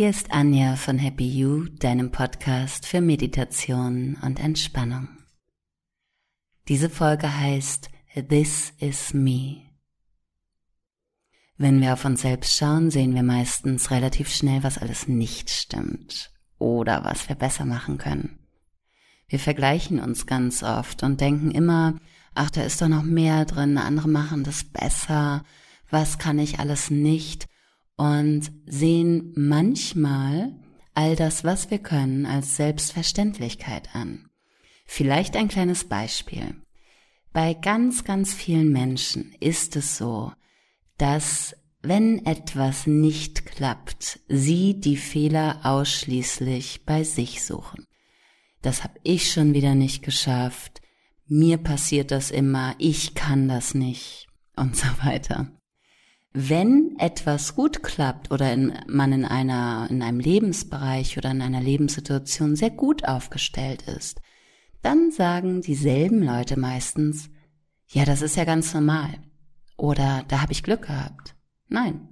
Hier ist Anja von Happy You, deinem Podcast für Meditation und Entspannung. Diese Folge heißt This is Me. Wenn wir auf uns selbst schauen, sehen wir meistens relativ schnell, was alles nicht stimmt oder was wir besser machen können. Wir vergleichen uns ganz oft und denken immer, ach, da ist doch noch mehr drin, andere machen das besser, was kann ich alles nicht und sehen manchmal all das, was wir können, als Selbstverständlichkeit an. Vielleicht ein kleines Beispiel. Bei ganz, ganz vielen Menschen ist es so, dass wenn etwas nicht klappt, sie die Fehler ausschließlich bei sich suchen. Das habe ich schon wieder nicht geschafft, mir passiert das immer, ich kann das nicht und so weiter. Wenn etwas gut klappt oder in, man in einer, in einem Lebensbereich oder in einer Lebenssituation sehr gut aufgestellt ist, dann sagen dieselben Leute meistens, ja, das ist ja ganz normal. Oder da habe ich Glück gehabt. Nein,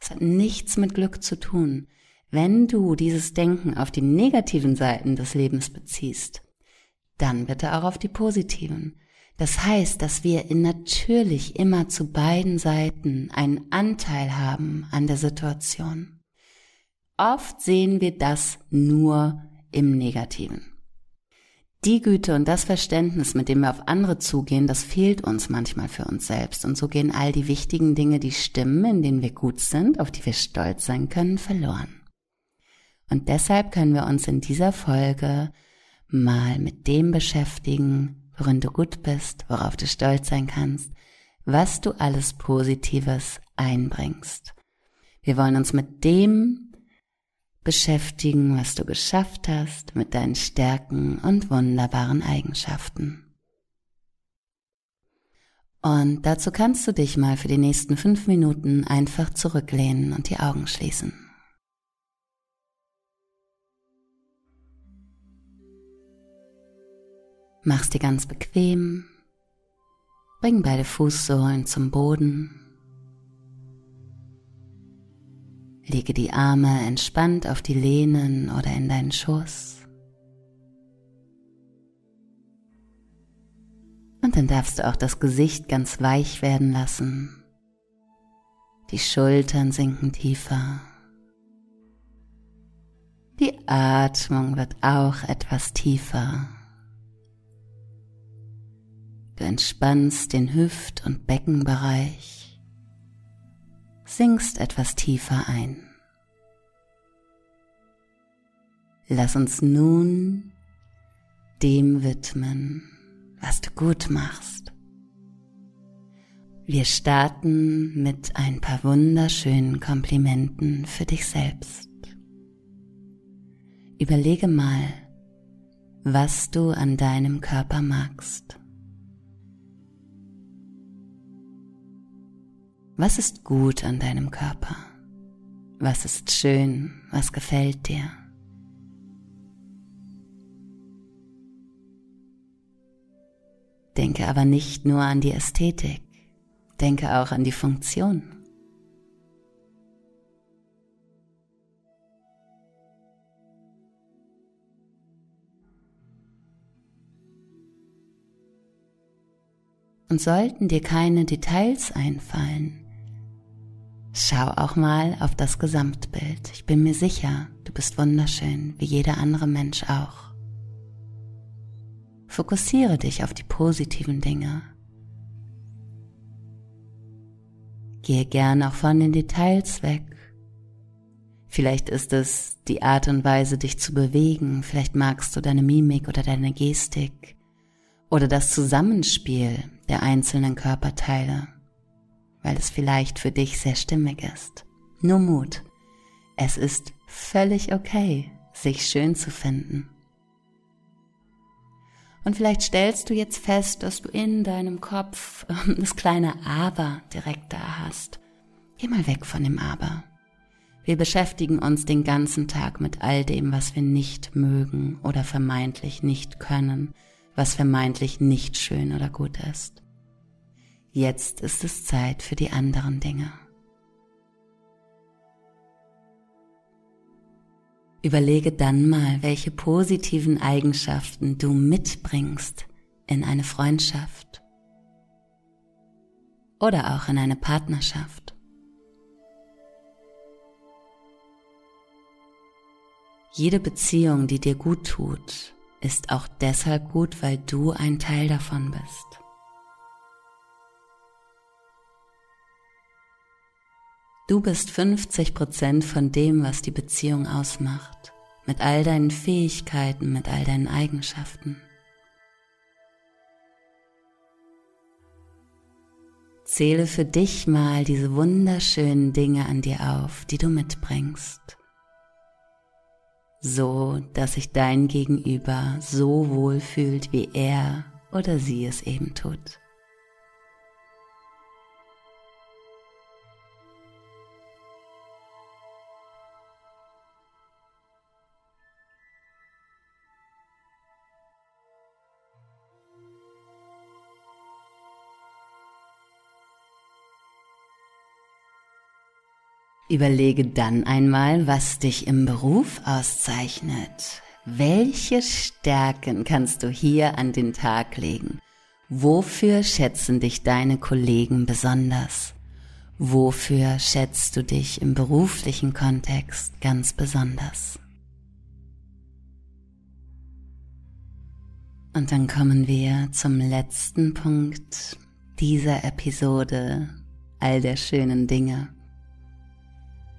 es hat nichts mit Glück zu tun. Wenn du dieses Denken auf die negativen Seiten des Lebens beziehst, dann bitte auch auf die positiven. Das heißt, dass wir natürlich immer zu beiden Seiten einen Anteil haben an der Situation. Oft sehen wir das nur im Negativen. Die Güte und das Verständnis, mit dem wir auf andere zugehen, das fehlt uns manchmal für uns selbst. Und so gehen all die wichtigen Dinge, die stimmen, in denen wir gut sind, auf die wir stolz sein können, verloren. Und deshalb können wir uns in dieser Folge mal mit dem beschäftigen, worin du gut bist, worauf du stolz sein kannst, was du alles Positives einbringst. Wir wollen uns mit dem beschäftigen, was du geschafft hast, mit deinen Stärken und wunderbaren Eigenschaften. Und dazu kannst du dich mal für die nächsten fünf Minuten einfach zurücklehnen und die Augen schließen. Mach's dir ganz bequem. Bring beide Fußsohlen zum Boden. Lege die Arme entspannt auf die Lehnen oder in deinen Schoß. Und dann darfst du auch das Gesicht ganz weich werden lassen. Die Schultern sinken tiefer. Die Atmung wird auch etwas tiefer. Du entspannst den Hüft- und Beckenbereich, sinkst etwas tiefer ein. Lass uns nun dem widmen, was du gut machst. Wir starten mit ein paar wunderschönen Komplimenten für dich selbst. Überlege mal, was du an deinem Körper magst. Was ist gut an deinem Körper? Was ist schön? Was gefällt dir? Denke aber nicht nur an die Ästhetik, denke auch an die Funktion. Und sollten dir keine Details einfallen, Schau auch mal auf das Gesamtbild. Ich bin mir sicher, du bist wunderschön, wie jeder andere Mensch auch. Fokussiere dich auf die positiven Dinge. Gehe gern auch von den Details weg. Vielleicht ist es die Art und Weise, dich zu bewegen. Vielleicht magst du deine Mimik oder deine Gestik oder das Zusammenspiel der einzelnen Körperteile weil es vielleicht für dich sehr stimmig ist. Nur Mut. Es ist völlig okay, sich schön zu finden. Und vielleicht stellst du jetzt fest, dass du in deinem Kopf das kleine Aber direkt da hast. Geh mal weg von dem Aber. Wir beschäftigen uns den ganzen Tag mit all dem, was wir nicht mögen oder vermeintlich nicht können, was vermeintlich nicht schön oder gut ist. Jetzt ist es Zeit für die anderen Dinge. Überlege dann mal, welche positiven Eigenschaften du mitbringst in eine Freundschaft oder auch in eine Partnerschaft. Jede Beziehung, die dir gut tut, ist auch deshalb gut, weil du ein Teil davon bist. Du bist 50 Prozent von dem, was die Beziehung ausmacht, mit all deinen Fähigkeiten, mit all deinen Eigenschaften. Zähle für dich mal diese wunderschönen Dinge an dir auf, die du mitbringst, so dass sich dein Gegenüber so wohl fühlt, wie er oder sie es eben tut. Überlege dann einmal, was dich im Beruf auszeichnet. Welche Stärken kannst du hier an den Tag legen? Wofür schätzen dich deine Kollegen besonders? Wofür schätzt du dich im beruflichen Kontext ganz besonders? Und dann kommen wir zum letzten Punkt dieser Episode all der schönen Dinge.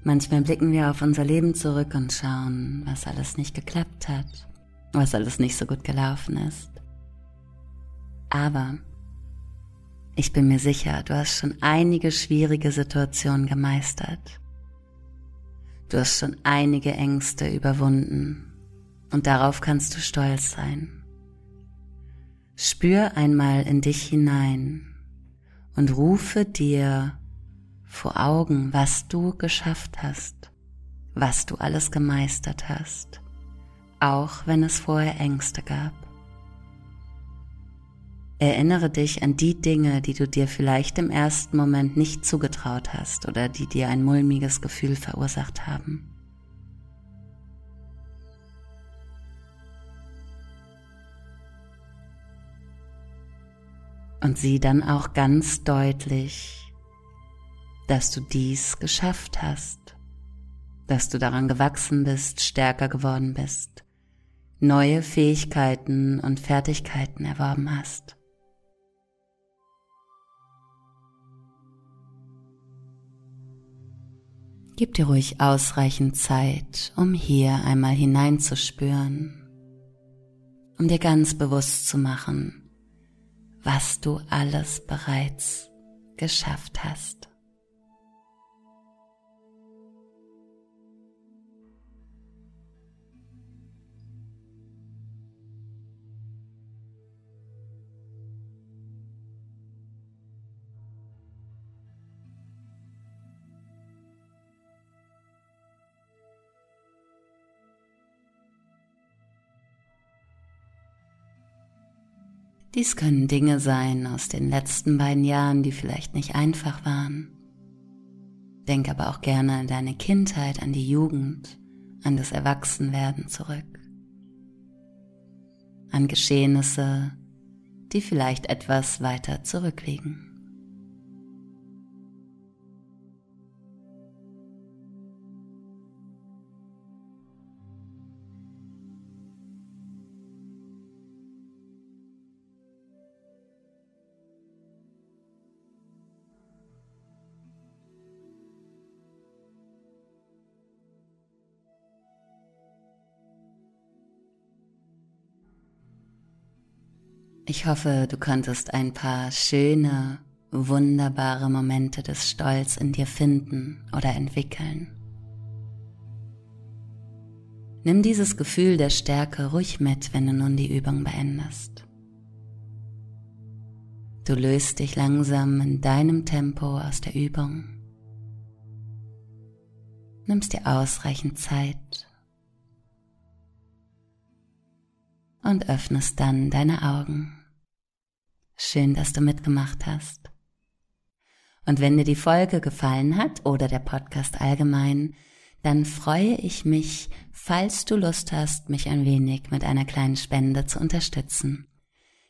Manchmal blicken wir auf unser Leben zurück und schauen, was alles nicht geklappt hat, was alles nicht so gut gelaufen ist. Aber ich bin mir sicher, du hast schon einige schwierige Situationen gemeistert. Du hast schon einige Ängste überwunden und darauf kannst du stolz sein. Spür einmal in dich hinein und rufe dir vor Augen, was du geschafft hast, was du alles gemeistert hast, auch wenn es vorher Ängste gab. Erinnere dich an die Dinge, die du dir vielleicht im ersten Moment nicht zugetraut hast oder die dir ein mulmiges Gefühl verursacht haben. Und sieh dann auch ganz deutlich, dass du dies geschafft hast, dass du daran gewachsen bist, stärker geworden bist, neue Fähigkeiten und Fertigkeiten erworben hast. Gib dir ruhig ausreichend Zeit, um hier einmal hineinzuspüren, um dir ganz bewusst zu machen, was du alles bereits geschafft hast. Dies können Dinge sein aus den letzten beiden Jahren, die vielleicht nicht einfach waren. Denk aber auch gerne an deine Kindheit, an die Jugend, an das Erwachsenwerden zurück. An Geschehnisse, die vielleicht etwas weiter zurückliegen. Ich hoffe, du konntest ein paar schöne, wunderbare Momente des Stolz in dir finden oder entwickeln. Nimm dieses Gefühl der Stärke ruhig mit, wenn du nun die Übung beendest. Du löst dich langsam in deinem Tempo aus der Übung. Nimmst dir ausreichend Zeit und öffnest dann deine Augen. Schön, dass du mitgemacht hast. Und wenn dir die Folge gefallen hat oder der Podcast allgemein, dann freue ich mich, falls du Lust hast, mich ein wenig mit einer kleinen Spende zu unterstützen.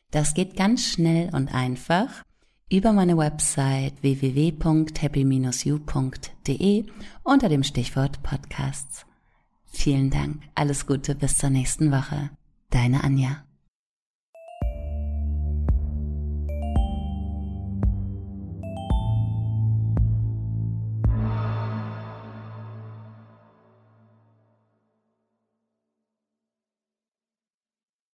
Das geht ganz schnell und einfach über meine Website www.happy-you.de unter dem Stichwort Podcasts. Vielen Dank, alles Gute bis zur nächsten Woche. Deine Anja.